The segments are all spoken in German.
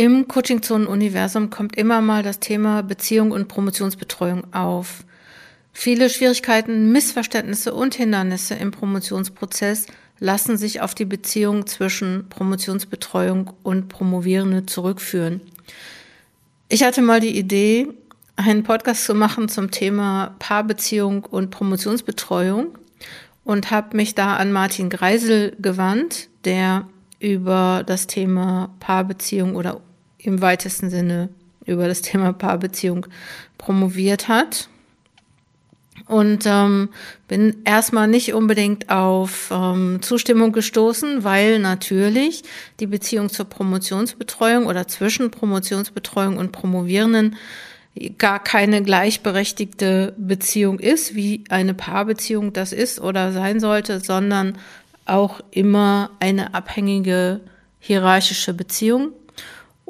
Im Coaching-Zonen-Universum kommt immer mal das Thema Beziehung und Promotionsbetreuung auf. Viele Schwierigkeiten, Missverständnisse und Hindernisse im Promotionsprozess lassen sich auf die Beziehung zwischen Promotionsbetreuung und Promovierende zurückführen. Ich hatte mal die Idee, einen Podcast zu machen zum Thema Paarbeziehung und Promotionsbetreuung und habe mich da an Martin Greisel gewandt, der über das Thema Paarbeziehung oder im weitesten Sinne über das Thema Paarbeziehung promoviert hat. Und ähm, bin erstmal nicht unbedingt auf ähm, Zustimmung gestoßen, weil natürlich die Beziehung zur Promotionsbetreuung oder zwischen Promotionsbetreuung und Promovierenden gar keine gleichberechtigte Beziehung ist, wie eine Paarbeziehung das ist oder sein sollte, sondern auch immer eine abhängige hierarchische Beziehung.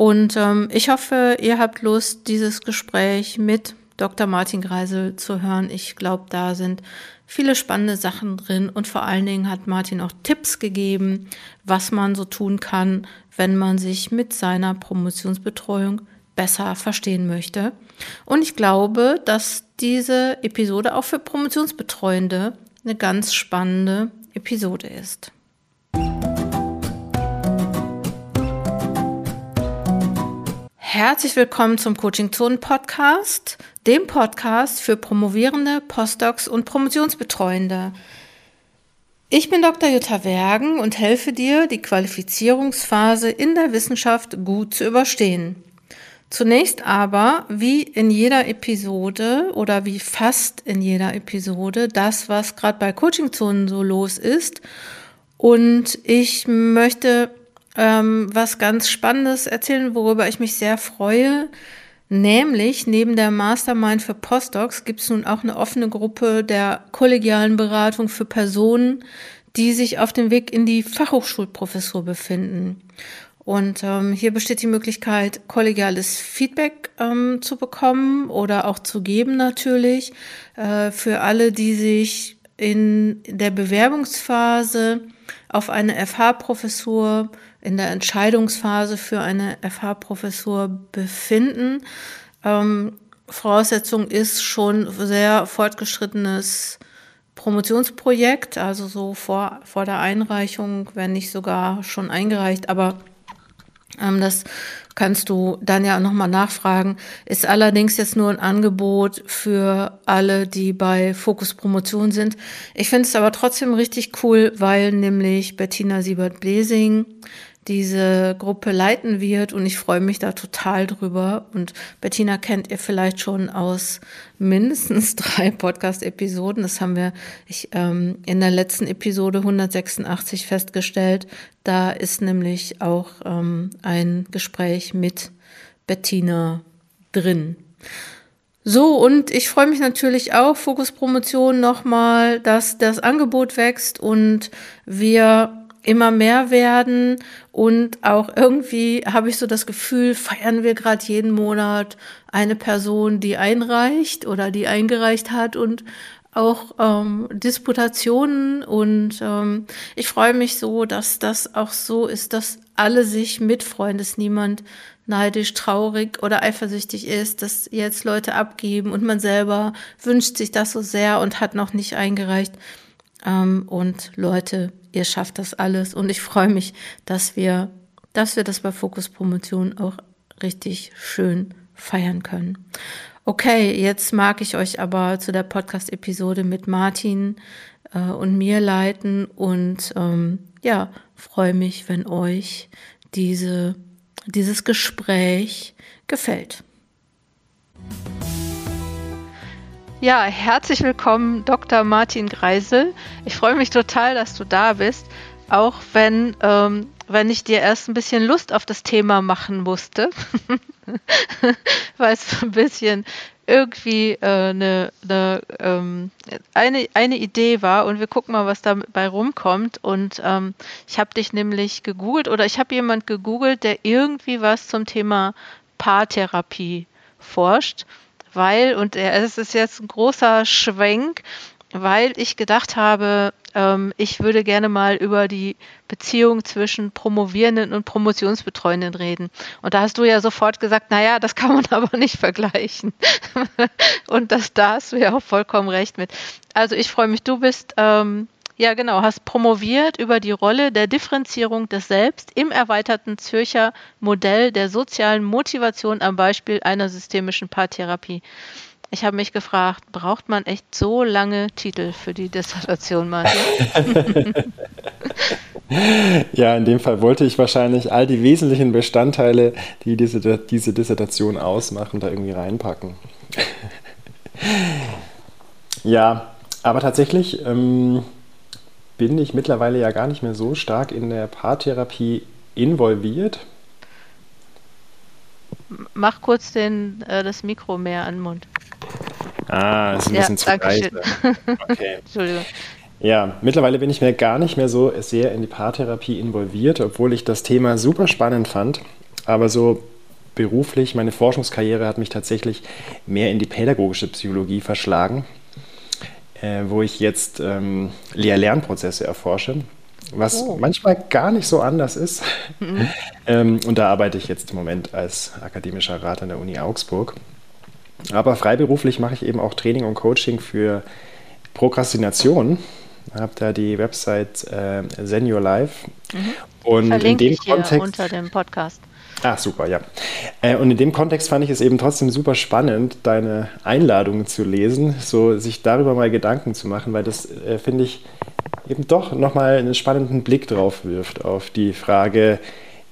Und ähm, ich hoffe, ihr habt Lust, dieses Gespräch mit Dr. Martin Greisel zu hören. Ich glaube, da sind viele spannende Sachen drin und vor allen Dingen hat Martin auch Tipps gegeben, was man so tun kann, wenn man sich mit seiner Promotionsbetreuung besser verstehen möchte. Und ich glaube, dass diese Episode auch für Promotionsbetreuende eine ganz spannende Episode ist. Herzlich willkommen zum Coaching Zonen Podcast, dem Podcast für Promovierende, Postdocs und Promotionsbetreuende. Ich bin Dr. Jutta Wergen und helfe dir, die Qualifizierungsphase in der Wissenschaft gut zu überstehen. Zunächst aber, wie in jeder Episode oder wie fast in jeder Episode, das, was gerade bei Coachingzonen so los ist. Und ich möchte ähm, was ganz Spannendes erzählen, worüber ich mich sehr freue. Nämlich neben der Mastermind für Postdocs gibt es nun auch eine offene Gruppe der kollegialen Beratung für Personen, die sich auf dem Weg in die Fachhochschulprofessur befinden. Und ähm, hier besteht die Möglichkeit, kollegiales Feedback ähm, zu bekommen oder auch zu geben natürlich äh, für alle, die sich in der Bewerbungsphase auf eine FH-Professur, in der Entscheidungsphase für eine FH-Professur befinden. Ähm, Voraussetzung ist schon sehr fortgeschrittenes Promotionsprojekt, also so vor, vor der Einreichung, wenn nicht sogar schon eingereicht, aber ähm, das kannst du dann ja nochmal nachfragen. Ist allerdings jetzt nur ein Angebot für alle, die bei Fokus Promotion sind. Ich finde es aber trotzdem richtig cool, weil nämlich Bettina Siebert-Blesing diese Gruppe leiten wird und ich freue mich da total drüber. Und Bettina kennt ihr vielleicht schon aus mindestens drei Podcast-Episoden. Das haben wir ich, ähm, in der letzten Episode 186 festgestellt. Da ist nämlich auch ähm, ein Gespräch mit Bettina drin. So, und ich freue mich natürlich auch, Fokus Promotion nochmal, dass das Angebot wächst und wir immer mehr werden und auch irgendwie habe ich so das Gefühl, feiern wir gerade jeden Monat eine Person, die einreicht oder die eingereicht hat und auch ähm, Disputationen und ähm, ich freue mich so, dass das auch so ist, dass alle sich mitfreuen, dass niemand neidisch, traurig oder eifersüchtig ist, dass jetzt Leute abgeben und man selber wünscht sich das so sehr und hat noch nicht eingereicht. Ähm, und Leute, ihr schafft das alles. Und ich freue mich, dass wir, dass wir das bei Fokus Promotion auch richtig schön feiern können. Okay, jetzt mag ich euch aber zu der Podcast-Episode mit Martin äh, und mir leiten und ähm, ja, freue mich, wenn euch diese, dieses Gespräch gefällt. Ja, herzlich willkommen, Dr. Martin Greisel. Ich freue mich total, dass du da bist, auch wenn, ähm, wenn ich dir erst ein bisschen Lust auf das Thema machen musste, weil es ein bisschen irgendwie äh, eine, eine, ähm, eine, eine Idee war und wir gucken mal, was dabei rumkommt. Und ähm, ich habe dich nämlich gegoogelt oder ich habe jemand gegoogelt, der irgendwie was zum Thema Paartherapie forscht weil, und es ist jetzt ein großer Schwenk, weil ich gedacht habe, ähm, ich würde gerne mal über die Beziehung zwischen Promovierenden und Promotionsbetreuenden reden. Und da hast du ja sofort gesagt, naja, das kann man aber nicht vergleichen. und das, da hast du ja auch vollkommen recht mit. Also ich freue mich, du bist, ähm, ja genau, hast promoviert über die Rolle der Differenzierung des Selbst im erweiterten Zürcher Modell der sozialen Motivation am Beispiel einer systemischen Paartherapie. Ich habe mich gefragt, braucht man echt so lange Titel für die Dissertation, Martin? ja, in dem Fall wollte ich wahrscheinlich all die wesentlichen Bestandteile, die diese, diese Dissertation ausmachen, da irgendwie reinpacken. ja, aber tatsächlich ähm, bin ich mittlerweile ja gar nicht mehr so stark in der Paartherapie involviert. Mach kurz den, äh, das Mikro mehr an den Mund. Ah, ist ein bisschen zu leise. Okay. Entschuldigung. Ja, mittlerweile bin ich mir gar nicht mehr so sehr in die Paartherapie involviert, obwohl ich das Thema super spannend fand. Aber so beruflich, meine Forschungskarriere hat mich tatsächlich mehr in die pädagogische Psychologie verschlagen, äh, wo ich jetzt ähm, Lehr-Lernprozesse erforsche, was oh. manchmal gar nicht so anders ist. Mhm. ähm, und da arbeite ich jetzt im Moment als akademischer Rat an der Uni Augsburg. Aber freiberuflich mache ich eben auch Training und Coaching für Prokrastination. Ich habe da die Website äh, Zen Your Life. Mhm. Und Verlinke in dem Kontext unter dem Podcast. Ah, super, ja. Äh, und in dem Kontext fand ich es eben trotzdem super spannend, deine Einladungen zu lesen, so sich darüber mal Gedanken zu machen, weil das, äh, finde ich, eben doch nochmal einen spannenden Blick drauf wirft auf die Frage,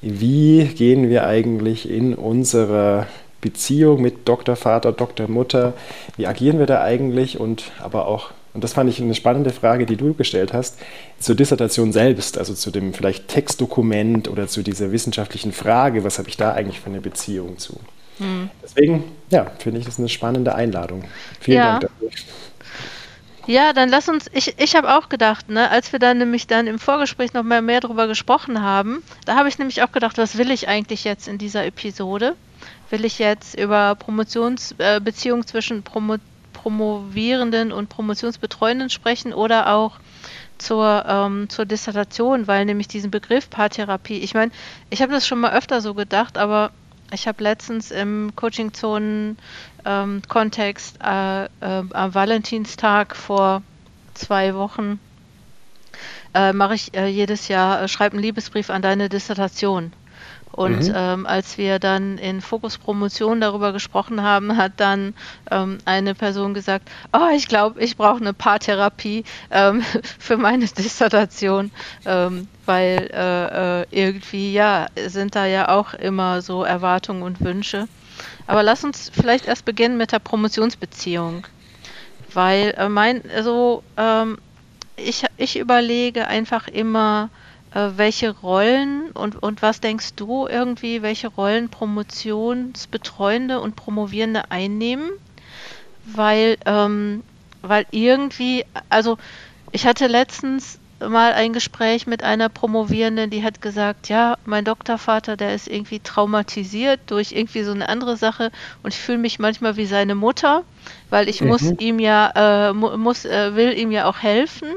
wie gehen wir eigentlich in unserer Beziehung mit Doktor, Vater, Doktor, Mutter, wie agieren wir da eigentlich und aber auch, und das fand ich eine spannende Frage, die du gestellt hast, zur Dissertation selbst, also zu dem vielleicht Textdokument oder zu dieser wissenschaftlichen Frage, was habe ich da eigentlich für eine Beziehung zu? Hm. Deswegen, ja, finde ich das eine spannende Einladung. Vielen ja. Dank dafür. Ja, dann lass uns, ich, ich habe auch gedacht, ne, als wir dann nämlich dann im Vorgespräch noch mal mehr darüber gesprochen haben, da habe ich nämlich auch gedacht, was will ich eigentlich jetzt in dieser Episode? will ich jetzt über Promotionsbeziehungen äh, zwischen Promo Promovierenden und Promotionsbetreuenden sprechen oder auch zur, ähm, zur Dissertation, weil nämlich diesen Begriff Paartherapie, ich meine, ich habe das schon mal öfter so gedacht, aber ich habe letztens im Coaching-Zonen-Kontext äh, äh, am Valentinstag vor zwei Wochen äh, mache ich äh, jedes Jahr, äh, schreibe einen Liebesbrief an deine Dissertation. Und mhm. ähm, als wir dann in Fokus Promotion darüber gesprochen haben, hat dann ähm, eine Person gesagt, oh, ich glaube, ich brauche eine Paartherapie ähm, für meine Dissertation, ähm, weil äh, äh, irgendwie, ja, sind da ja auch immer so Erwartungen und Wünsche. Aber lass uns vielleicht erst beginnen mit der Promotionsbeziehung, weil äh, mein, so, ähm, ich, ich überlege einfach immer, welche Rollen und, und was denkst du irgendwie, welche Rollen Promotionsbetreuende und Promovierende einnehmen? Weil, ähm, weil irgendwie, also ich hatte letztens mal ein Gespräch mit einer Promovierenden, die hat gesagt, ja, mein Doktorvater, der ist irgendwie traumatisiert durch irgendwie so eine andere Sache und ich fühle mich manchmal wie seine Mutter, weil ich mhm. muss ihm ja, äh, muss, äh, will ihm ja auch helfen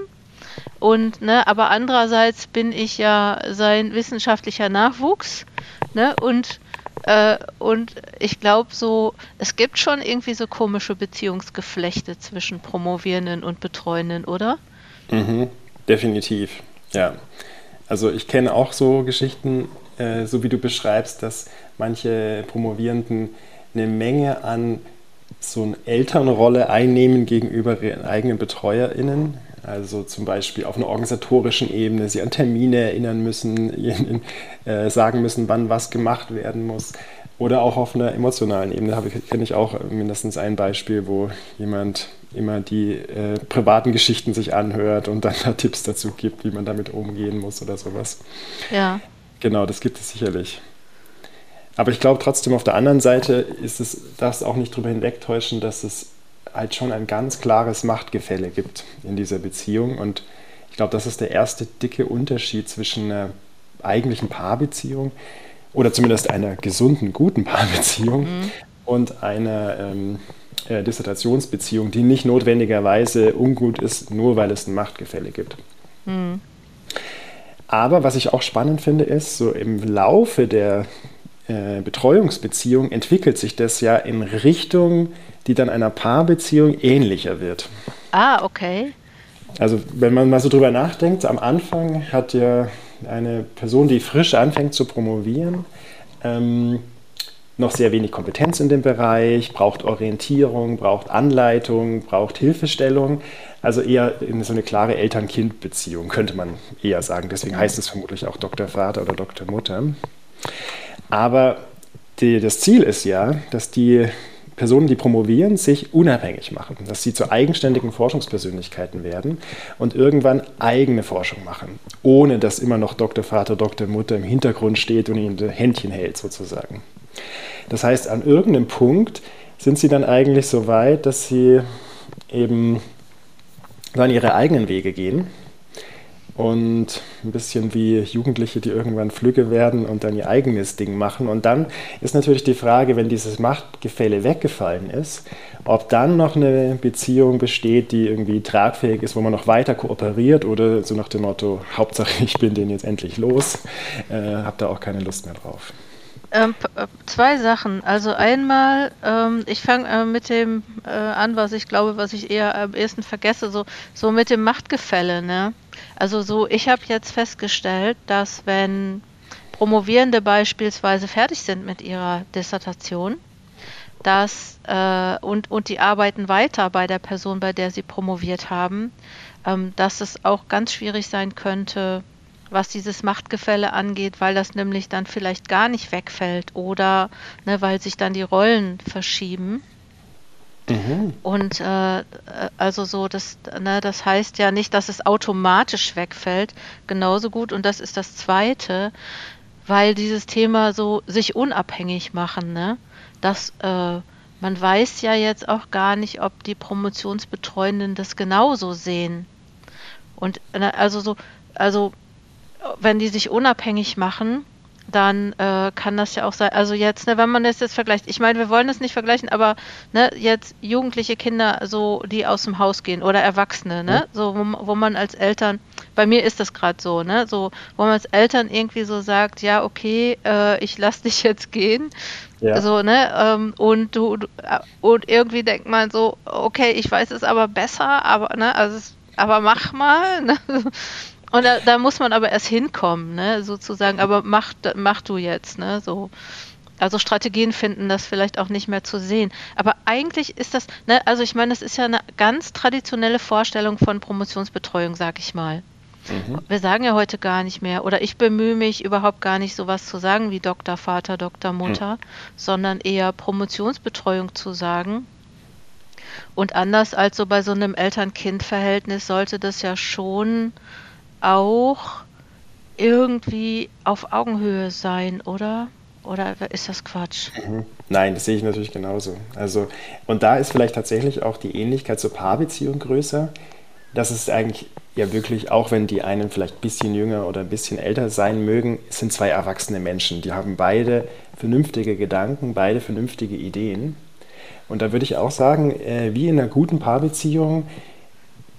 und, ne, aber andererseits bin ich ja sein wissenschaftlicher Nachwuchs, ne, und, äh, und ich glaube so, es gibt schon irgendwie so komische Beziehungsgeflechte zwischen Promovierenden und Betreuenden, oder? Mhm, definitiv, ja. Also ich kenne auch so Geschichten, äh, so wie du beschreibst, dass manche Promovierenden eine Menge an so eine Elternrolle einnehmen gegenüber ihren eigenen BetreuerInnen. Also zum Beispiel auf einer organisatorischen Ebene, sie an Termine erinnern müssen, äh, sagen müssen, wann was gemacht werden muss. Oder auch auf einer emotionalen Ebene kenne ich auch mindestens ein Beispiel, wo jemand immer die äh, privaten Geschichten sich anhört und dann da Tipps dazu gibt, wie man damit umgehen muss oder sowas. Ja. Genau, das gibt es sicherlich. Aber ich glaube trotzdem, auf der anderen Seite ist es, darfst auch nicht darüber hinwegtäuschen, dass es halt schon ein ganz klares Machtgefälle gibt in dieser Beziehung. Und ich glaube, das ist der erste dicke Unterschied zwischen einer eigentlichen Paarbeziehung oder zumindest einer gesunden, guten Paarbeziehung mhm. und einer, ähm, äh, Dissertationsbeziehung, die nicht notwendigerweise ungut ist, nur weil es ein Machtgefälle gibt. Mhm. Aber was ich auch spannend finde, ist, so im Laufe der äh, Betreuungsbeziehung entwickelt sich das ja in Richtung, die dann einer Paarbeziehung ähnlicher wird. Ah, okay. Also wenn man mal so drüber nachdenkt, am Anfang hat ja eine Person, die frisch anfängt zu promovieren, ähm, noch sehr wenig Kompetenz in dem Bereich, braucht Orientierung, braucht Anleitung, braucht Hilfestellung. Also eher in so eine klare Eltern-Kind-Beziehung, könnte man eher sagen. Deswegen heißt es vermutlich auch Dr. Vater oder Dr. Mutter. Aber die, das Ziel ist ja, dass die Personen, die promovieren, sich unabhängig machen, dass sie zu eigenständigen Forschungspersönlichkeiten werden und irgendwann eigene Forschung machen, ohne dass immer noch Dr. Vater, Dr. Mutter im Hintergrund steht und ihnen Händchen hält sozusagen. Das heißt, an irgendeinem Punkt sind sie dann eigentlich so weit, dass sie eben dann ihre eigenen Wege gehen und ein bisschen wie Jugendliche, die irgendwann flügge werden und dann ihr eigenes Ding machen. Und dann ist natürlich die Frage, wenn dieses Machtgefälle weggefallen ist, ob dann noch eine Beziehung besteht, die irgendwie tragfähig ist, wo man noch weiter kooperiert oder so nach dem Motto, Hauptsache ich bin den jetzt endlich los, äh, habe da auch keine Lust mehr drauf. Ähm, äh, zwei Sachen. Also einmal, ähm, ich fange äh, mit dem äh, an, was ich glaube, was ich eher am ehesten vergesse, so, so mit dem Machtgefälle. Ne? Also so, ich habe jetzt festgestellt, dass wenn Promovierende beispielsweise fertig sind mit ihrer Dissertation, dass äh, und, und die arbeiten weiter bei der Person, bei der sie promoviert haben, ähm, dass es auch ganz schwierig sein könnte, was dieses Machtgefälle angeht, weil das nämlich dann vielleicht gar nicht wegfällt oder ne, weil sich dann die Rollen verschieben. Mhm. Und äh, also so, das, ne, das heißt ja nicht, dass es automatisch wegfällt, genauso gut. Und das ist das Zweite, weil dieses Thema so sich unabhängig machen, ne? dass äh, man weiß ja jetzt auch gar nicht, ob die Promotionsbetreuenden das genauso sehen. Und ne, also so, also wenn die sich unabhängig machen, dann äh, kann das ja auch sein. Also jetzt, ne, wenn man das jetzt vergleicht, ich meine, wir wollen das nicht vergleichen, aber ne, jetzt jugendliche Kinder, so die aus dem Haus gehen oder Erwachsene, ne, mhm. so wo, wo man als Eltern, bei mir ist das gerade so, ne, so wo man als Eltern irgendwie so sagt, ja okay, äh, ich lass dich jetzt gehen, ja. so ne, ähm, und du, du äh, und irgendwie denkt man so, okay, ich weiß es aber besser, aber ne, also aber mach mal, ne? Und da, da, muss man aber erst hinkommen, ne, sozusagen, aber mach, mach du jetzt, ne, so. Also Strategien finden, das vielleicht auch nicht mehr zu sehen. Aber eigentlich ist das, ne, also ich meine, das ist ja eine ganz traditionelle Vorstellung von Promotionsbetreuung, sag ich mal. Mhm. Wir sagen ja heute gar nicht mehr, oder ich bemühe mich überhaupt gar nicht sowas zu sagen wie Doktor, Vater, Doktor, Mutter, mhm. sondern eher Promotionsbetreuung zu sagen. Und anders als so bei so einem Eltern-Kind-Verhältnis sollte das ja schon auch irgendwie auf Augenhöhe sein, oder? Oder ist das Quatsch? Mhm. Nein, das sehe ich natürlich genauso. Also, und da ist vielleicht tatsächlich auch die Ähnlichkeit zur Paarbeziehung größer. Das ist eigentlich ja wirklich, auch wenn die einen vielleicht ein bisschen jünger oder ein bisschen älter sein mögen, sind zwei erwachsene Menschen. Die haben beide vernünftige Gedanken, beide vernünftige Ideen. Und da würde ich auch sagen, äh, wie in einer guten Paarbeziehung,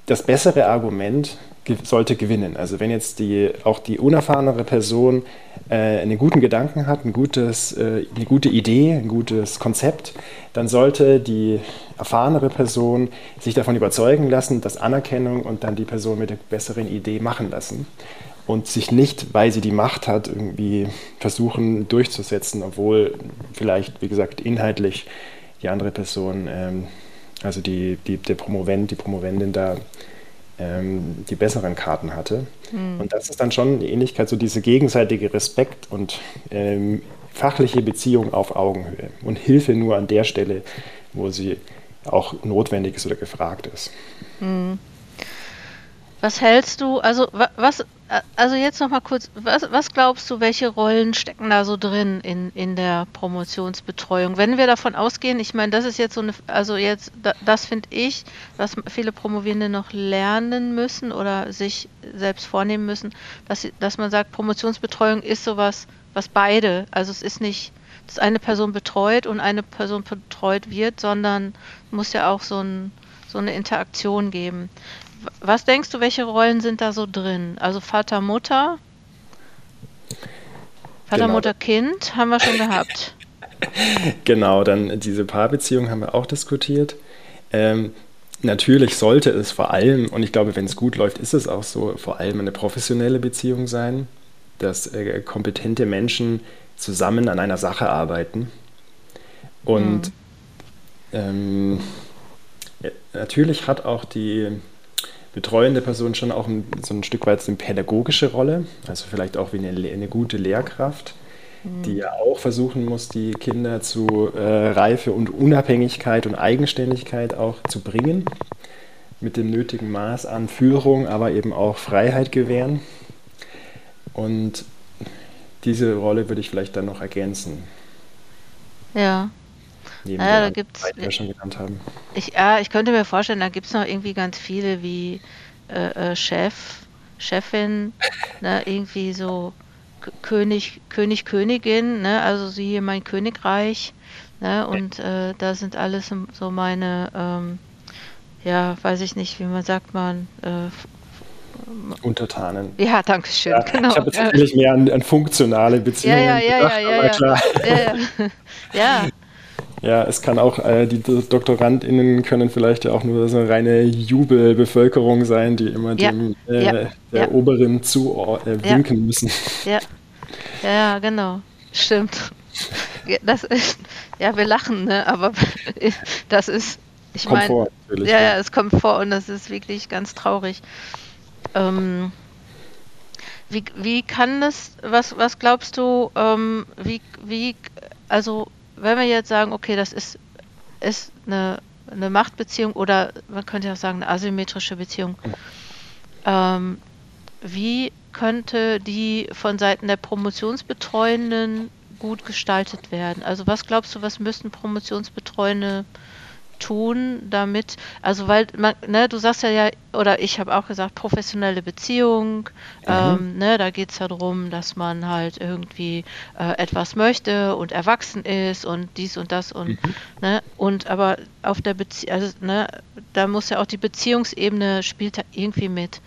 das bessere Argument sollte gewinnen. Also wenn jetzt die, auch die unerfahrenere Person äh, einen guten Gedanken hat, ein gutes, äh, eine gute Idee, ein gutes Konzept, dann sollte die erfahrenere Person sich davon überzeugen lassen, das Anerkennung und dann die Person mit der besseren Idee machen lassen und sich nicht, weil sie die Macht hat, irgendwie versuchen durchzusetzen, obwohl vielleicht, wie gesagt, inhaltlich die andere Person, ähm, also die, die, der Promovent, die Promovendin da ähm, die besseren Karten hatte. Mhm. Und das ist dann schon die Ähnlichkeit, so diese gegenseitige Respekt und ähm, fachliche Beziehung auf Augenhöhe und Hilfe nur an der Stelle, wo sie auch notwendig ist oder gefragt ist. Mhm. Was hältst du, also was, also jetzt noch mal kurz, was, was glaubst du, welche Rollen stecken da so drin in, in der Promotionsbetreuung? Wenn wir davon ausgehen, ich meine, das ist jetzt so eine, also jetzt, das finde ich, was viele Promovierende noch lernen müssen oder sich selbst vornehmen müssen, dass, dass man sagt, Promotionsbetreuung ist sowas was beide, also es ist nicht, dass eine Person betreut und eine Person betreut wird, sondern muss ja auch so, ein, so eine Interaktion geben. Was denkst du, welche Rollen sind da so drin? Also Vater, Mutter? Vater, genau. Mutter, Kind haben wir schon gehabt. genau, dann diese Paarbeziehung haben wir auch diskutiert. Ähm, natürlich sollte es vor allem, und ich glaube, wenn es gut läuft, ist es auch so, vor allem eine professionelle Beziehung sein, dass äh, kompetente Menschen zusammen an einer Sache arbeiten. Und mhm. ähm, natürlich hat auch die betreuende Person schon auch ein, so ein Stück weit eine pädagogische Rolle, also vielleicht auch wie eine, eine gute Lehrkraft, mhm. die ja auch versuchen muss, die Kinder zu äh, Reife und Unabhängigkeit und Eigenständigkeit auch zu bringen, mit dem nötigen Maß an Führung, aber eben auch Freiheit gewähren. Und diese Rolle würde ich vielleicht dann noch ergänzen. Ja. Neben ja, da gibt's, die wir schon genannt haben. Ich, ja, ich könnte mir vorstellen, da gibt es noch irgendwie ganz viele wie äh, äh, Chef, Chefin, ne, irgendwie so König, König, Königin, ne, also sie hier mein Königreich, ne, und äh, da sind alles so meine, ähm, ja, weiß ich nicht, wie man sagt man, äh, Untertanen. Ja, danke schön. Ja, genau. Ich habe jetzt natürlich mehr an, an, funktionale Beziehungen ja, ja, gedacht, ja, ja, aber klar. Ja, ja. ja. Ja, es kann auch, äh, die DoktorandInnen können vielleicht ja auch nur so eine reine Jubelbevölkerung sein, die immer ja, dem äh, ja, der ja. Oberen zu äh, winken müssen. Ja. ja, genau. Stimmt. Das ist, ja, wir lachen, ne? aber das ist, ich meine, ja, ja, es kommt vor und das ist wirklich ganz traurig. Ähm, wie, wie kann das, was, was glaubst du, ähm, wie, wie, also wenn wir jetzt sagen, okay, das ist, ist eine, eine Machtbeziehung oder man könnte auch sagen, eine asymmetrische Beziehung, ähm, wie könnte die von Seiten der Promotionsbetreuenden gut gestaltet werden? Also was glaubst du, was müssten Promotionsbetreuende tun, damit, also weil man, ne, du sagst ja ja, oder ich habe auch gesagt, professionelle Beziehung, mhm. ähm, ne, da geht es ja darum, dass man halt irgendwie äh, etwas möchte und erwachsen ist und dies und das und, mhm. ne, und aber auf der Beziehung, also, ne, da muss ja auch die Beziehungsebene spielt da irgendwie mit.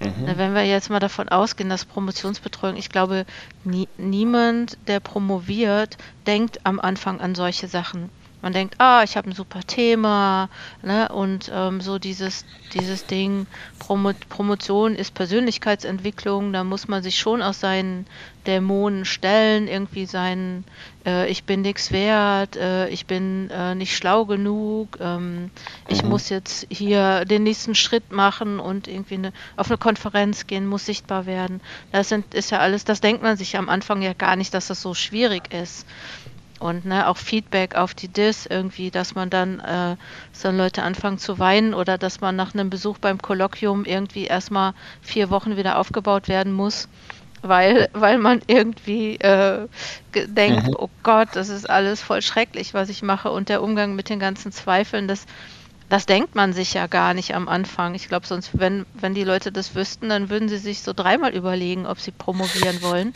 Mhm. Na, wenn wir jetzt mal davon ausgehen, dass Promotionsbetreuung, ich glaube, nie, niemand, der promoviert, denkt am Anfang an solche Sachen man denkt, ah, ich habe ein super Thema, ne? Und ähm, so dieses, dieses Ding, Promo Promotion ist Persönlichkeitsentwicklung, da muss man sich schon aus seinen Dämonen stellen, irgendwie sein, äh, ich bin nichts wert, äh, ich bin äh, nicht schlau genug, ähm, ich mhm. muss jetzt hier den nächsten Schritt machen und irgendwie eine, auf eine Konferenz gehen, muss sichtbar werden. Das sind, ist ja alles, das denkt man sich am Anfang ja gar nicht, dass das so schwierig ist und ne, auch Feedback auf die Dis irgendwie, dass man dann, äh, dann Leute anfangen zu weinen oder dass man nach einem Besuch beim Kolloquium irgendwie erstmal vier Wochen wieder aufgebaut werden muss, weil, weil man irgendwie äh, denkt, mhm. oh Gott, das ist alles voll schrecklich, was ich mache und der Umgang mit den ganzen Zweifeln, das, das denkt man sich ja gar nicht am Anfang. Ich glaube, sonst, wenn, wenn die Leute das wüssten, dann würden sie sich so dreimal überlegen, ob sie promovieren wollen.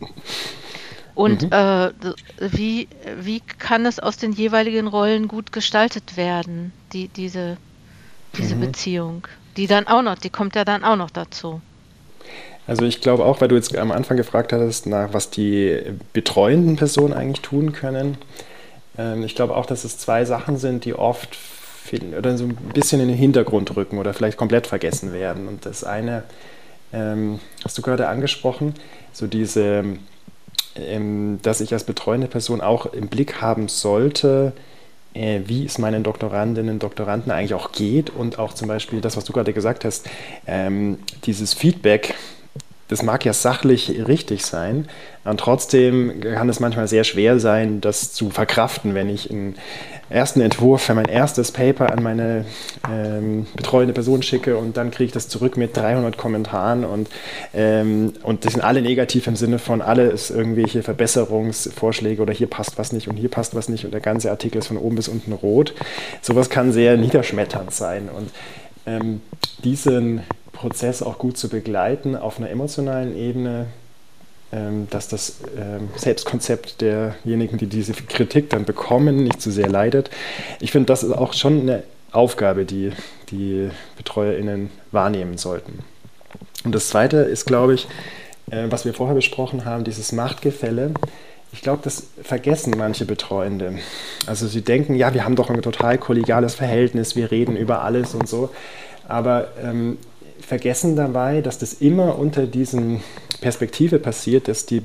Und mhm. äh, wie, wie kann es aus den jeweiligen Rollen gut gestaltet werden, die, diese, diese mhm. Beziehung? Die dann auch noch, die kommt ja dann auch noch dazu. Also ich glaube auch, weil du jetzt am Anfang gefragt hattest, nach was die betreuenden Personen eigentlich tun können. Ähm, ich glaube auch, dass es zwei Sachen sind, die oft oder so ein bisschen in den Hintergrund rücken oder vielleicht komplett vergessen werden. Und das eine ähm, hast du gerade angesprochen, so diese ähm, dass ich als betreuende Person auch im Blick haben sollte, äh, wie es meinen Doktorandinnen und Doktoranden eigentlich auch geht und auch zum Beispiel das, was du gerade gesagt hast, ähm, dieses Feedback, das mag ja sachlich richtig sein, und trotzdem kann es manchmal sehr schwer sein, das zu verkraften, wenn ich in ersten Entwurf für mein erstes Paper an meine ähm, betreuende Person schicke und dann kriege ich das zurück mit 300 Kommentaren und, ähm, und das sind alle negativ im Sinne von alles irgendwelche Verbesserungsvorschläge oder hier passt was nicht und hier passt was nicht und der ganze Artikel ist von oben bis unten rot. Sowas kann sehr niederschmetternd sein und ähm, diesen Prozess auch gut zu begleiten auf einer emotionalen Ebene dass das ähm, Selbstkonzept derjenigen, die diese Kritik dann bekommen, nicht zu sehr leidet. Ich finde, das ist auch schon eine Aufgabe, die die BetreuerInnen wahrnehmen sollten. Und das Zweite ist, glaube ich, äh, was wir vorher besprochen haben, dieses Machtgefälle. Ich glaube, das vergessen manche Betreuende. Also sie denken, ja, wir haben doch ein total kollegiales Verhältnis, wir reden über alles und so. Aber ähm, vergessen dabei, dass das immer unter diesen Perspektive passiert, dass die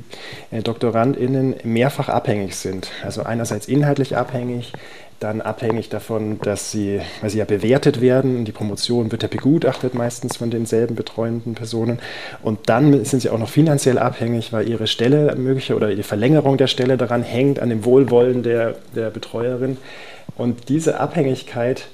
äh, DoktorandInnen mehrfach abhängig sind. Also einerseits inhaltlich abhängig, dann abhängig davon, dass sie, weil sie ja bewertet werden, die Promotion wird ja begutachtet meistens von denselben betreuenden Personen und dann sind sie auch noch finanziell abhängig, weil ihre Stelle mögliche oder die Verlängerung der Stelle daran hängt, an dem Wohlwollen der, der Betreuerin und diese Abhängigkeit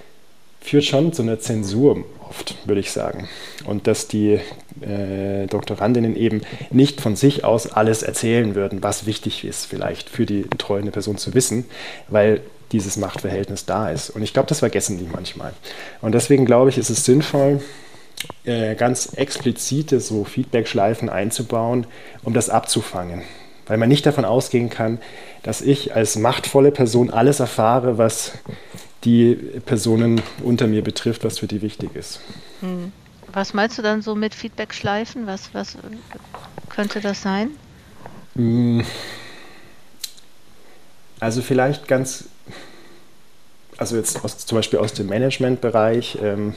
führt schon zu einer Zensur oft, würde ich sagen. Und dass die äh, Doktorandinnen eben nicht von sich aus alles erzählen würden, was wichtig ist, vielleicht für die betreuende Person zu wissen, weil dieses Machtverhältnis da ist. Und ich glaube, das vergessen die manchmal. Und deswegen glaube ich, ist es sinnvoll, äh, ganz explizite so Feedback-Schleifen einzubauen, um das abzufangen. Weil man nicht davon ausgehen kann, dass ich als machtvolle Person alles erfahre, was die Personen unter mir betrifft, was für die wichtig ist. Hm. Was meinst du dann so mit Feedback-Schleifen? Was, was könnte das sein? Hm. Also vielleicht ganz, also jetzt aus, zum Beispiel aus dem Managementbereich ähm,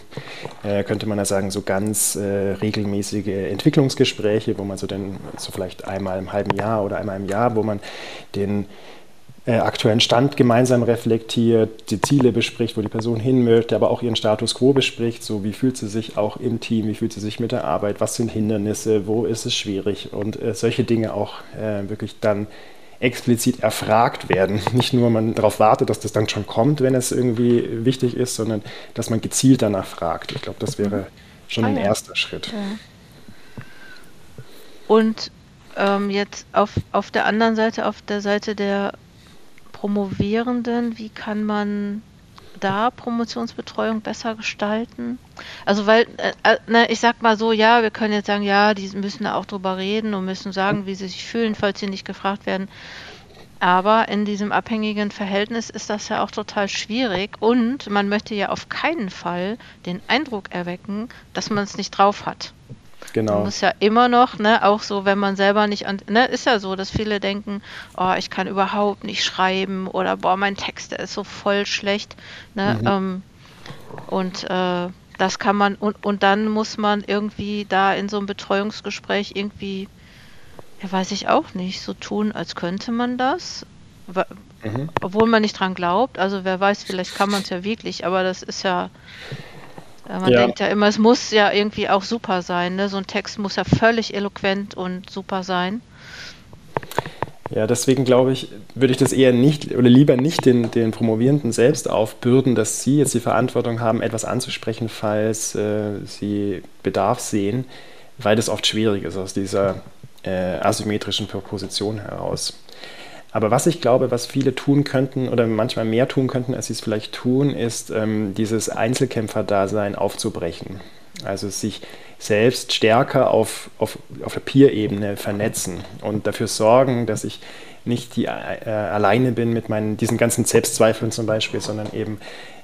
äh, könnte man ja sagen, so ganz äh, regelmäßige Entwicklungsgespräche, wo man so dann so vielleicht einmal im halben Jahr oder einmal im Jahr, wo man den äh, aktuellen Stand gemeinsam reflektiert, die Ziele bespricht, wo die Person hin möchte, aber auch ihren Status quo bespricht, so wie fühlt sie sich auch im Team, wie fühlt sie sich mit der Arbeit, was sind Hindernisse, wo ist es schwierig und äh, solche Dinge auch äh, wirklich dann explizit erfragt werden. Nicht nur man darauf wartet, dass das dann schon kommt, wenn es irgendwie wichtig ist, sondern dass man gezielt danach fragt. Ich glaube, das wäre schon ah, ein ja. erster Schritt. Ja. Und ähm, jetzt auf, auf der anderen Seite, auf der Seite der Promovierenden, wie kann man da Promotionsbetreuung besser gestalten? Also weil, äh, äh, ne, ich sag mal so, ja, wir können jetzt sagen, ja, die müssen auch drüber reden und müssen sagen, wie sie sich fühlen, falls sie nicht gefragt werden. Aber in diesem abhängigen Verhältnis ist das ja auch total schwierig und man möchte ja auf keinen Fall den Eindruck erwecken, dass man es nicht drauf hat. Genau. Man muss ja immer noch, ne, auch so, wenn man selber nicht an, ne, ist ja so, dass viele denken, oh, ich kann überhaupt nicht schreiben oder boah, mein Text, der ist so voll schlecht, ne, mhm. ähm, und äh, das kann man, und, und dann muss man irgendwie da in so einem Betreuungsgespräch irgendwie, ja, weiß ich auch nicht, so tun, als könnte man das, mhm. obwohl man nicht dran glaubt, also wer weiß, vielleicht kann man es ja wirklich, aber das ist ja, man ja. denkt ja immer, es muss ja irgendwie auch super sein. Ne? So ein Text muss ja völlig eloquent und super sein. Ja, deswegen glaube ich, würde ich das eher nicht oder lieber nicht den, den Promovierenden selbst aufbürden, dass sie jetzt die Verantwortung haben, etwas anzusprechen, falls äh, sie Bedarf sehen, weil das oft schwierig ist aus dieser äh, asymmetrischen Position heraus. Aber was ich glaube, was viele tun könnten oder manchmal mehr tun könnten, als sie es vielleicht tun, ist ähm, dieses Einzelkämpferdasein aufzubrechen. Also sich selbst stärker auf, auf, auf der Peer-Ebene vernetzen und dafür sorgen, dass ich nicht die, äh, alleine bin mit meinen, diesen ganzen Selbstzweifeln zum Beispiel, sondern eben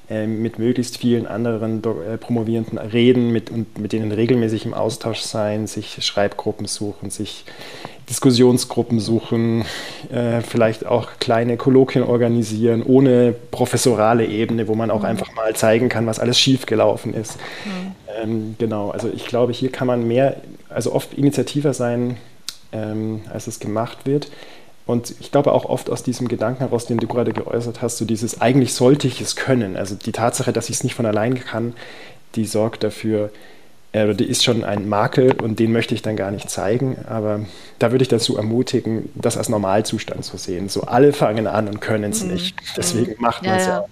äh, mit möglichst vielen anderen äh, Promovierenden reden mit, und mit denen regelmäßig im Austausch sein, sich Schreibgruppen suchen, sich Diskussionsgruppen suchen, äh, vielleicht auch kleine Kolloquien organisieren, ohne professorale Ebene, wo man auch mhm. einfach mal zeigen kann, was alles schiefgelaufen ist. Mhm. Ähm, genau, also ich glaube, hier kann man mehr, also oft initiativer sein, ähm, als es gemacht wird. Und ich glaube auch oft aus diesem Gedanken heraus, den du gerade geäußert hast, so dieses eigentlich sollte ich es können. Also die Tatsache, dass ich es nicht von allein kann, die sorgt dafür, äh, die ist schon ein Makel und den möchte ich dann gar nicht zeigen. Aber da würde ich dazu ermutigen, das als Normalzustand zu sehen. So alle fangen an und können es mhm. nicht. Deswegen macht man es ja, auch.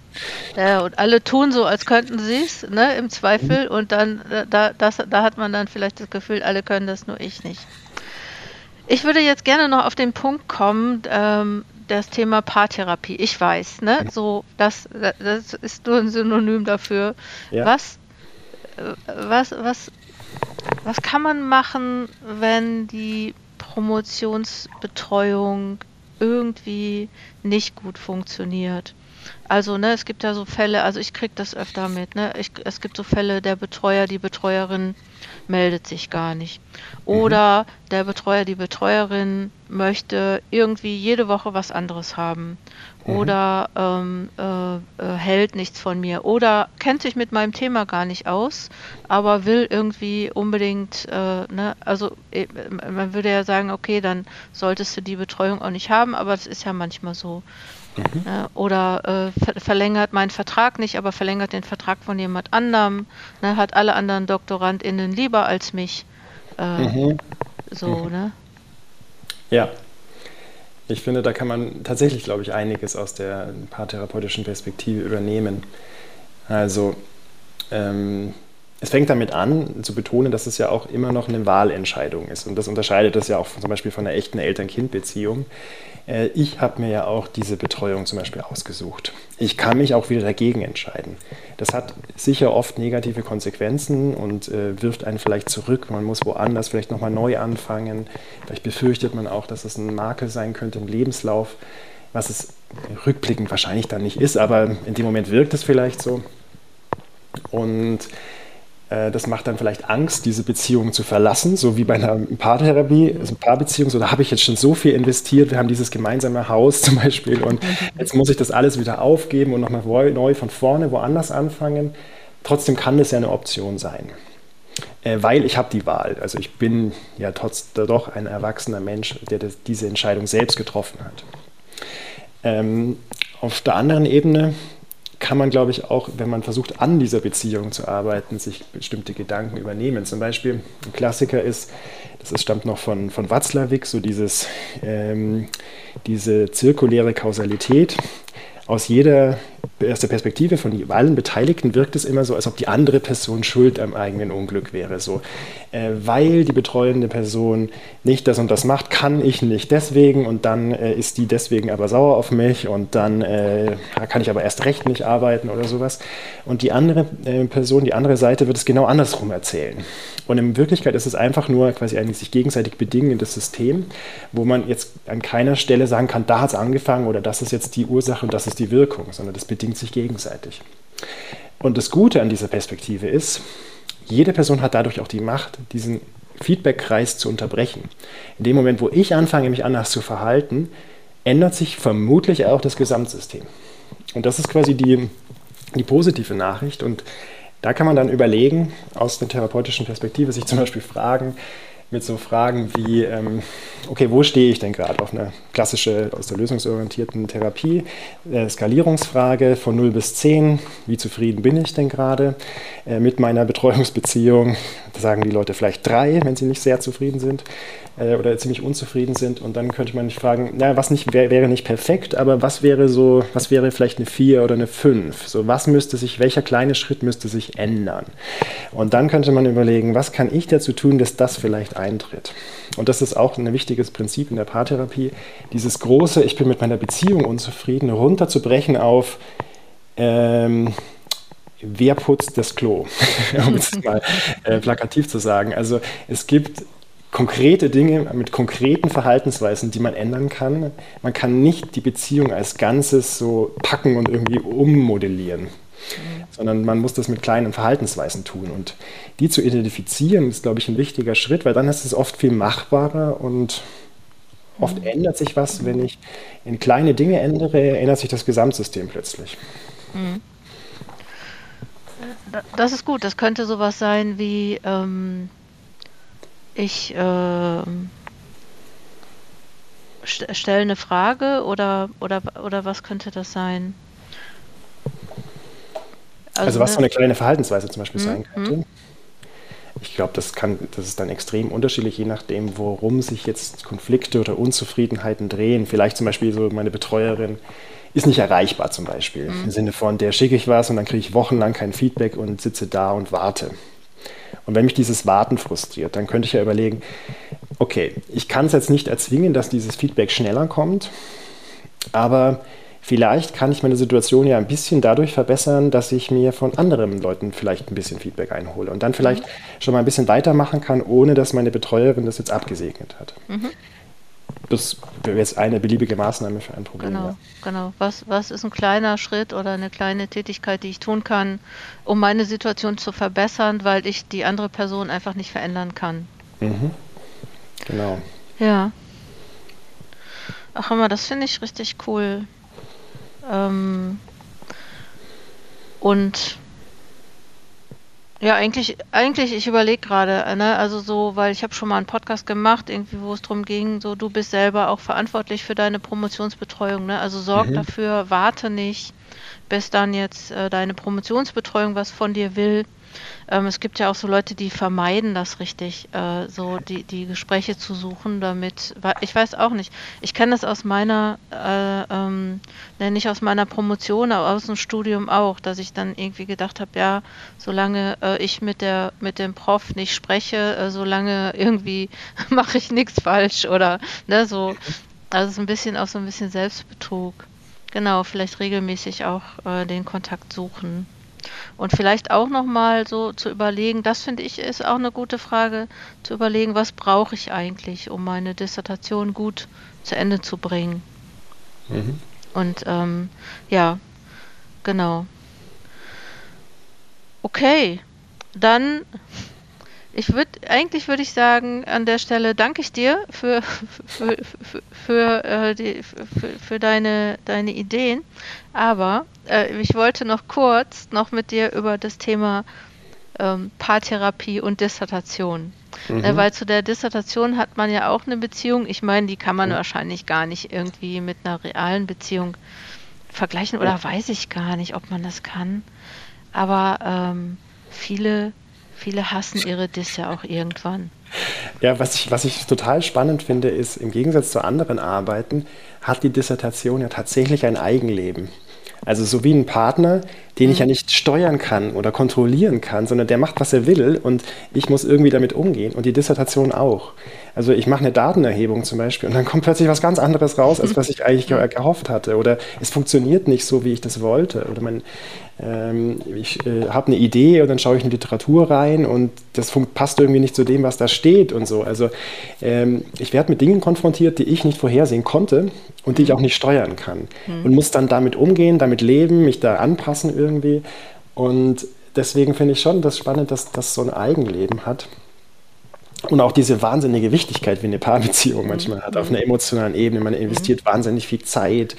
Ja, und alle tun so, als könnten sie es, ne, im Zweifel. Mhm. Und dann, da, das, da hat man dann vielleicht das Gefühl, alle können das, nur ich nicht. Ich würde jetzt gerne noch auf den Punkt kommen, ähm, das Thema Paartherapie. Ich weiß, ne, mhm. so, das, das ist nur ein Synonym dafür. Ja. Was was, was, was kann man machen, wenn die Promotionsbetreuung irgendwie nicht gut funktioniert. Also, ne, es gibt ja so Fälle, also ich kriege das öfter mit, ne? Ich, es gibt so Fälle, der Betreuer, die Betreuerin meldet sich gar nicht. Oder mhm. der Betreuer, die Betreuerin möchte irgendwie jede Woche was anderes haben. Mhm. Oder ähm, äh, äh, hält nichts von mir. Oder kennt sich mit meinem Thema gar nicht aus, aber will irgendwie unbedingt, äh, ne, also äh, man würde ja sagen, okay, dann solltest du die Betreuung auch nicht haben, aber das ist ja manchmal so. Mhm. Ne? Oder äh, ver verlängert meinen Vertrag nicht, aber verlängert den Vertrag von jemand anderem, ne? hat alle anderen DoktorandInnen lieber als mich. Äh, mhm. So, mhm. ne? Ja. Ich finde, da kann man tatsächlich, glaube ich, einiges aus der paartherapeutischen Perspektive übernehmen. Also, ähm, es fängt damit an, zu betonen, dass es ja auch immer noch eine Wahlentscheidung ist. Und das unterscheidet das ja auch zum Beispiel von einer echten Eltern-Kind-Beziehung. Äh, ich habe mir ja auch diese Betreuung zum Beispiel ausgesucht. Ich kann mich auch wieder dagegen entscheiden. Das hat sicher oft negative Konsequenzen und äh, wirft einen vielleicht zurück. Man muss woanders vielleicht nochmal neu anfangen. Vielleicht befürchtet man auch, dass es ein Makel sein könnte im Lebenslauf, was es rückblickend wahrscheinlich dann nicht ist, aber in dem Moment wirkt es vielleicht so. Und das macht dann vielleicht Angst, diese Beziehung zu verlassen, so wie bei einer Paartherapie, also Paarbeziehung. So, da habe ich jetzt schon so viel investiert. Wir haben dieses gemeinsame Haus zum Beispiel und jetzt muss ich das alles wieder aufgeben und nochmal neu von vorne woanders anfangen. Trotzdem kann das ja eine Option sein, äh, weil ich habe die Wahl. Also ich bin ja trotz doch ein erwachsener Mensch, der diese Entscheidung selbst getroffen hat. Ähm, auf der anderen Ebene kann man, glaube ich, auch, wenn man versucht, an dieser Beziehung zu arbeiten, sich bestimmte Gedanken übernehmen. Zum Beispiel, ein Klassiker ist, das ist, stammt noch von, von Watzlawick, so dieses, ähm, diese zirkuläre Kausalität. Aus jeder aus der Perspektive von allen Beteiligten wirkt es immer so, als ob die andere Person schuld am eigenen Unglück wäre. So, äh, weil die betreuende Person nicht das und das macht, kann ich nicht deswegen und dann äh, ist die deswegen aber sauer auf mich und dann äh, kann ich aber erst recht nicht arbeiten oder sowas. Und die andere äh, Person, die andere Seite wird es genau andersrum erzählen. Und in Wirklichkeit ist es einfach nur quasi ein sich gegenseitig bedingendes System, wo man jetzt an keiner Stelle sagen kann, da hat es angefangen oder das ist jetzt die Ursache und das ist die Wirkung, sondern das bedingt sich gegenseitig. Und das Gute an dieser Perspektive ist, jede Person hat dadurch auch die Macht, diesen Feedbackkreis zu unterbrechen. In dem Moment, wo ich anfange, mich anders zu verhalten, ändert sich vermutlich auch das Gesamtsystem. Und das ist quasi die, die positive Nachricht. Und da kann man dann überlegen, aus der therapeutischen Perspektive, sich zum Beispiel fragen, mit so Fragen wie, ähm, okay, wo stehe ich denn gerade? Auf eine klassische aus der lösungsorientierten Therapie, äh, Skalierungsfrage von 0 bis 10, wie zufrieden bin ich denn gerade? Äh, mit meiner Betreuungsbeziehung, da sagen die Leute vielleicht 3, wenn sie nicht sehr zufrieden sind äh, oder ziemlich unzufrieden sind. Und dann könnte man sich fragen, naja, was nicht, wär, wäre nicht perfekt, aber was wäre so, was wäre vielleicht eine 4 oder eine 5, so was müsste sich, welcher kleine Schritt müsste sich ändern? Und dann könnte man überlegen, was kann ich dazu tun, dass das vielleicht eintritt. Und das ist auch ein wichtiges Prinzip in der Paartherapie, dieses große, ich bin mit meiner Beziehung unzufrieden, runterzubrechen auf, ähm, wer putzt das Klo, um es mal äh, plakativ zu sagen. Also es gibt konkrete Dinge mit konkreten Verhaltensweisen, die man ändern kann. Man kann nicht die Beziehung als Ganzes so packen und irgendwie ummodellieren sondern man muss das mit kleinen Verhaltensweisen tun. Und die zu identifizieren, ist, glaube ich, ein wichtiger Schritt, weil dann ist es oft viel machbarer und oft mhm. ändert sich was. Wenn ich in kleine Dinge ändere, ändert sich das Gesamtsystem plötzlich. Mhm. Das ist gut. Das könnte sowas sein wie ähm, ich äh, stelle eine Frage oder, oder, oder was könnte das sein? Also, also was ne? so eine kleine Verhaltensweise zum Beispiel mhm. sein könnte. Ich glaube, das kann, das ist dann extrem unterschiedlich, je nachdem, worum sich jetzt Konflikte oder Unzufriedenheiten drehen. Vielleicht zum Beispiel so meine Betreuerin ist nicht erreichbar zum Beispiel. Mhm. Im Sinne von, der schicke ich was und dann kriege ich wochenlang kein Feedback und sitze da und warte. Und wenn mich dieses Warten frustriert, dann könnte ich ja überlegen, okay, ich kann es jetzt nicht erzwingen, dass dieses Feedback schneller kommt, aber vielleicht kann ich meine Situation ja ein bisschen dadurch verbessern, dass ich mir von anderen Leuten vielleicht ein bisschen Feedback einhole und dann vielleicht mhm. schon mal ein bisschen weitermachen kann, ohne dass meine Betreuerin das jetzt abgesegnet hat. Mhm. Das wäre jetzt eine beliebige Maßnahme für ein Problem. Genau, ja. genau. Was, was ist ein kleiner Schritt oder eine kleine Tätigkeit, die ich tun kann, um meine Situation zu verbessern, weil ich die andere Person einfach nicht verändern kann? Mhm. Genau. Ja. Ach immer, das finde ich richtig cool. Ähm, und ja, eigentlich, eigentlich, ich überlege gerade, ne, also so, weil ich habe schon mal einen Podcast gemacht, irgendwie, wo es darum ging, so du bist selber auch verantwortlich für deine Promotionsbetreuung, ne? Also sorg mhm. dafür, warte nicht, bis dann jetzt äh, deine Promotionsbetreuung was von dir will. Ähm, es gibt ja auch so Leute, die vermeiden das richtig, äh, so die, die Gespräche zu suchen, damit, ich weiß auch nicht, ich kenne das aus meiner, äh, ähm, ne, nicht aus meiner Promotion, aber aus dem Studium auch, dass ich dann irgendwie gedacht habe, ja, solange äh, ich mit der, mit dem Prof nicht spreche, äh, solange irgendwie mache ich nichts falsch oder, ne, so, also so ein bisschen auch so ein bisschen Selbstbetrug. Genau, vielleicht regelmäßig auch äh, den Kontakt suchen. Und vielleicht auch nochmal so zu überlegen, das finde ich ist auch eine gute Frage, zu überlegen, was brauche ich eigentlich, um meine Dissertation gut zu Ende zu bringen. Mhm. Und ähm, ja, genau. Okay, dann ich würde, eigentlich würde ich sagen, an der Stelle danke ich dir für, für, für, für, äh, die, für, für deine, deine Ideen. Aber äh, ich wollte noch kurz noch mit dir über das Thema ähm, Paartherapie und Dissertation. Mhm. Äh, weil zu der Dissertation hat man ja auch eine Beziehung. Ich meine, die kann man mhm. wahrscheinlich gar nicht irgendwie mit einer realen Beziehung vergleichen oder weiß ich gar nicht, ob man das kann. Aber ähm, viele Viele hassen ihre Diss ja auch irgendwann. Ja, was ich, was ich total spannend finde, ist, im Gegensatz zu anderen Arbeiten hat die Dissertation ja tatsächlich ein Eigenleben. Also so wie ein Partner, den mhm. ich ja mhm. nicht steuern kann oder kontrollieren kann, sondern der macht, was er will und ich muss irgendwie damit umgehen und die Dissertation auch. Also ich mache eine Datenerhebung zum Beispiel und dann kommt plötzlich was ganz anderes raus, als was ich eigentlich gehofft hatte. Oder es funktioniert nicht so, wie ich das wollte. Oder man, ähm, ich äh, habe eine Idee und dann schaue ich in Literatur rein und das passt irgendwie nicht zu dem, was da steht und so. Also ähm, ich werde mit Dingen konfrontiert, die ich nicht vorhersehen konnte und die ich auch nicht steuern kann. Mhm. Und muss dann damit umgehen, damit leben, mich da anpassen irgendwie. Und deswegen finde ich schon das spannend, dass das so ein Eigenleben hat und auch diese wahnsinnige Wichtigkeit, wie eine Paarbeziehung manchmal hat, auf einer emotionalen Ebene. Man investiert mhm. wahnsinnig viel Zeit.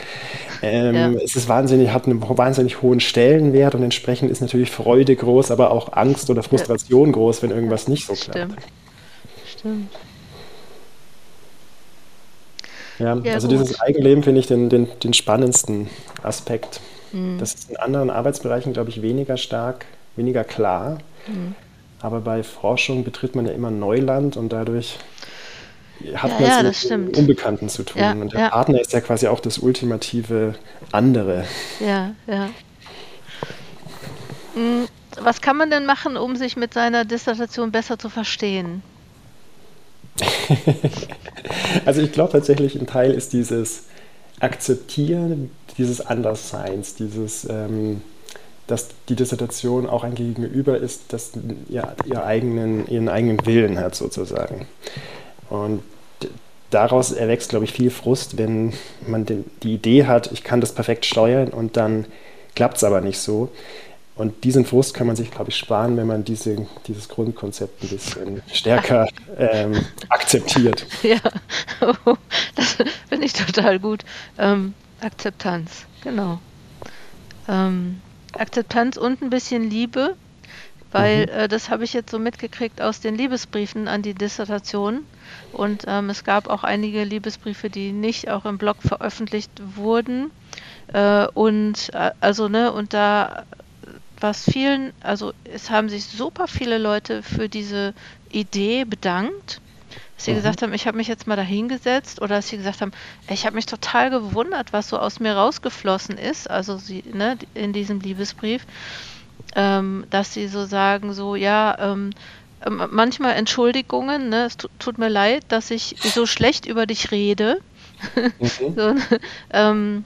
Ähm, ja. Es ist wahnsinnig, hat einen wahnsinnig hohen Stellenwert und entsprechend ist natürlich Freude groß, aber auch Angst oder Frustration ja. groß, wenn irgendwas nicht so klappt. Stimmt. Stimmt. Ja, ja also gut. dieses Eigenleben finde ich den, den, den spannendsten Aspekt. Mhm. Das ist in anderen Arbeitsbereichen, glaube ich, weniger stark, weniger klar. Mhm. Aber bei Forschung betritt man ja immer Neuland und dadurch hat ja, man es ja, mit Unbekannten zu tun. Ja, und der. Partner ist ja quasi auch das ultimative andere. Ja, ja. Hm, was kann man denn machen, um sich mit seiner Dissertation besser zu verstehen? also ich glaube tatsächlich, ein Teil ist dieses Akzeptieren dieses Andersseins, dieses ähm, dass die Dissertation auch ein Gegenüber ist, das ihr, ihr eigenen, ihren eigenen Willen hat sozusagen. Und daraus erwächst, glaube ich, viel Frust, wenn man den, die Idee hat, ich kann das perfekt steuern und dann klappt es aber nicht so. Und diesen Frust kann man sich, glaube ich, sparen, wenn man diese, dieses Grundkonzept ein bisschen stärker ähm, akzeptiert. Ja, oh, das finde ich total gut. Ähm, Akzeptanz, genau. Ähm, Akzeptanz und ein bisschen Liebe, weil mhm. äh, das habe ich jetzt so mitgekriegt aus den Liebesbriefen an die Dissertation. Und ähm, es gab auch einige Liebesbriefe, die nicht auch im Blog veröffentlicht wurden. Äh, und äh, also, ne, und da was vielen, also es haben sich super viele Leute für diese Idee bedankt dass sie mhm. gesagt haben, ich habe mich jetzt mal dahingesetzt oder dass sie gesagt haben, ich habe mich total gewundert, was so aus mir rausgeflossen ist, also sie, ne, in diesem Liebesbrief, ähm, dass sie so sagen, so, ja, ähm, ähm manchmal Entschuldigungen, ne, es tut mir leid, dass ich so schlecht über dich rede. Mhm. so, ähm,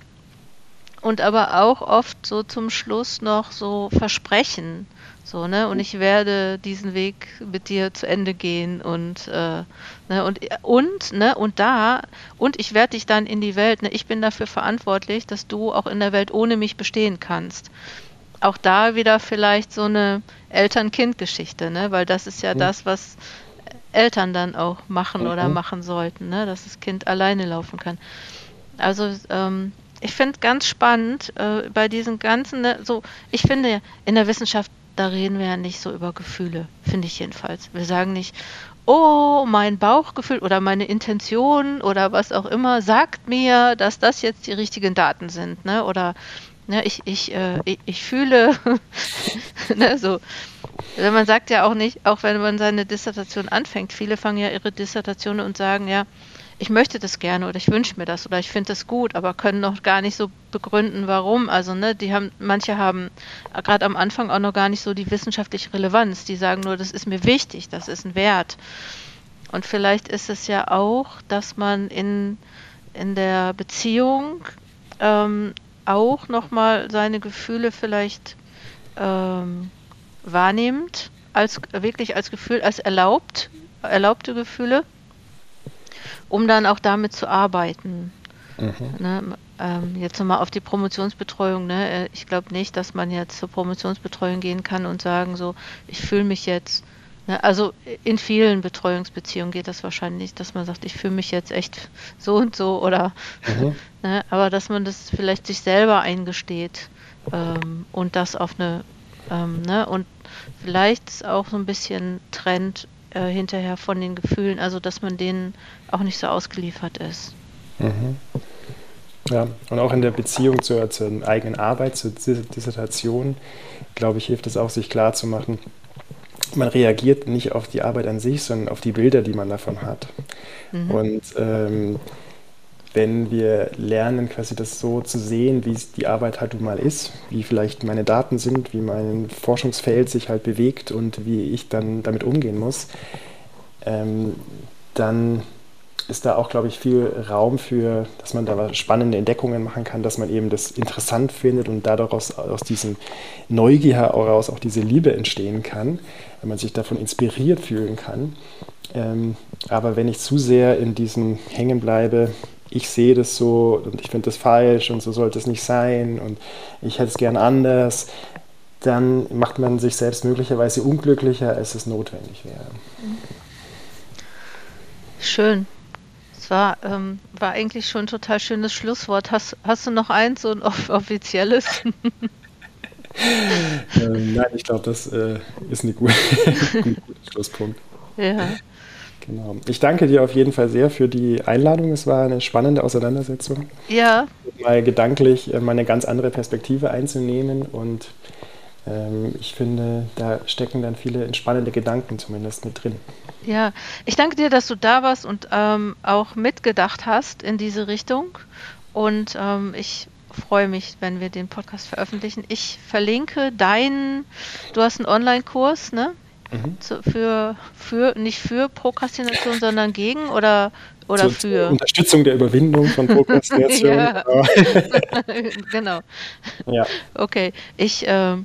und aber auch oft so zum Schluss noch so Versprechen. So, ne? Und ich werde diesen Weg mit dir zu Ende gehen und, äh, ne? und, und, ne? Und da, und ich werde dich dann in die Welt, ne? Ich bin dafür verantwortlich, dass du auch in der Welt ohne mich bestehen kannst. Auch da wieder vielleicht so eine Eltern-Kind-Geschichte, ne? Weil das ist ja mhm. das, was Eltern dann auch machen mhm. oder machen sollten, ne? Dass das Kind alleine laufen kann. Also, ähm, ich finde ganz spannend äh, bei diesen ganzen, ne, so, ich finde in der Wissenschaft da reden wir ja nicht so über Gefühle, finde ich jedenfalls. Wir sagen nicht, oh, mein Bauchgefühl oder meine Intention oder was auch immer sagt mir, dass das jetzt die richtigen Daten sind, ne? Oder ne, ich, ich, äh, ich, ich, fühle, ne, so. Man sagt ja auch nicht, auch wenn man seine Dissertation anfängt, viele fangen ja ihre Dissertation und sagen, ja, ich möchte das gerne oder ich wünsche mir das oder ich finde das gut, aber können noch gar nicht so begründen, warum. Also, ne, die haben, manche haben gerade am Anfang auch noch gar nicht so die wissenschaftliche Relevanz. Die sagen nur, das ist mir wichtig, das ist ein Wert. Und vielleicht ist es ja auch, dass man in, in der Beziehung ähm, auch nochmal seine Gefühle vielleicht ähm, wahrnimmt, als wirklich als Gefühl, als erlaubt, erlaubte Gefühle um dann auch damit zu arbeiten. Mhm. Ne, ähm, jetzt nochmal auf die Promotionsbetreuung. Ne? Äh, ich glaube nicht, dass man jetzt zur Promotionsbetreuung gehen kann und sagen, so, ich fühle mich jetzt. Ne? Also in vielen Betreuungsbeziehungen geht das wahrscheinlich nicht, dass man sagt, ich fühle mich jetzt echt so und so oder. Mhm. Ne? Aber dass man das vielleicht sich selber eingesteht ähm, und das auf eine. Ähm, ne? Und vielleicht auch so ein bisschen trennt äh, hinterher von den Gefühlen, also dass man denen auch nicht so ausgeliefert ist. Mhm. Ja, und auch in der Beziehung zur, zur eigenen Arbeit, zur Dissertation, glaube ich, hilft es auch, sich klarzumachen, man reagiert nicht auf die Arbeit an sich, sondern auf die Bilder, die man davon hat. Mhm. Und ähm, wenn wir lernen, quasi das so zu sehen, wie die Arbeit halt nun mal ist, wie vielleicht meine Daten sind, wie mein Forschungsfeld sich halt bewegt und wie ich dann damit umgehen muss, ähm, dann ist da auch, glaube ich, viel Raum für, dass man da spannende Entdeckungen machen kann, dass man eben das interessant findet und daraus aus diesem Neugier heraus auch diese Liebe entstehen kann, wenn man sich davon inspiriert fühlen kann. Ähm, aber wenn ich zu sehr in diesem hängen bleibe, ich sehe das so und ich finde das falsch und so sollte es nicht sein und ich hätte es gern anders, dann macht man sich selbst möglicherweise unglücklicher, als es notwendig wäre. Schön. Es war, ähm, war eigentlich schon ein total schönes Schlusswort. Hast, hast du noch eins, so ein off offizielles? ähm, nein, ich glaube, das äh, ist ein guter Schlusspunkt. Ja. Genau. Ich danke dir auf jeden Fall sehr für die Einladung. Es war eine spannende Auseinandersetzung. Ja. Mal gedanklich äh, mal eine ganz andere Perspektive einzunehmen und ähm, ich finde, da stecken dann viele spannende Gedanken zumindest mit drin. Ja, ich danke dir, dass du da warst und ähm, auch mitgedacht hast in diese Richtung. Und ähm, ich freue mich, wenn wir den Podcast veröffentlichen. Ich verlinke deinen, du hast einen Online-Kurs, ne? Mhm. Zu, für, für, nicht für Prokrastination, sondern gegen oder, oder zur, für? Zur Unterstützung der Überwindung von Prokrastination. genau. Ja. Okay, ich äh,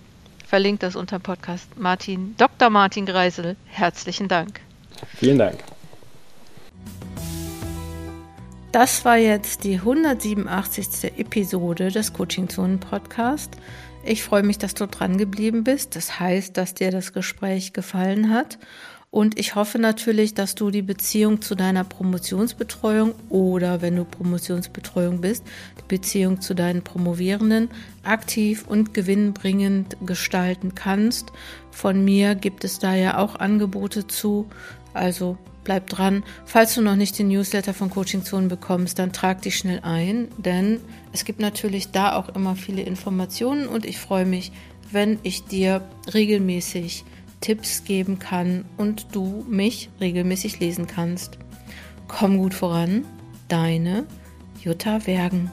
verlinke das unter dem Podcast. Martin, Dr. Martin Greisel, herzlichen Dank. Vielen Dank. Das war jetzt die 187. Episode des Coaching Zonen Podcast. Ich freue mich, dass du dran geblieben bist. Das heißt, dass dir das Gespräch gefallen hat. Und ich hoffe natürlich, dass du die Beziehung zu deiner Promotionsbetreuung oder wenn du Promotionsbetreuung bist, die Beziehung zu deinen Promovierenden aktiv und gewinnbringend gestalten kannst. Von mir gibt es da ja auch Angebote zu. Also bleib dran. Falls du noch nicht den Newsletter von Coaching Zone bekommst, dann trag dich schnell ein, denn es gibt natürlich da auch immer viele Informationen und ich freue mich, wenn ich dir regelmäßig Tipps geben kann und du mich regelmäßig lesen kannst. Komm gut voran, deine Jutta Wergen.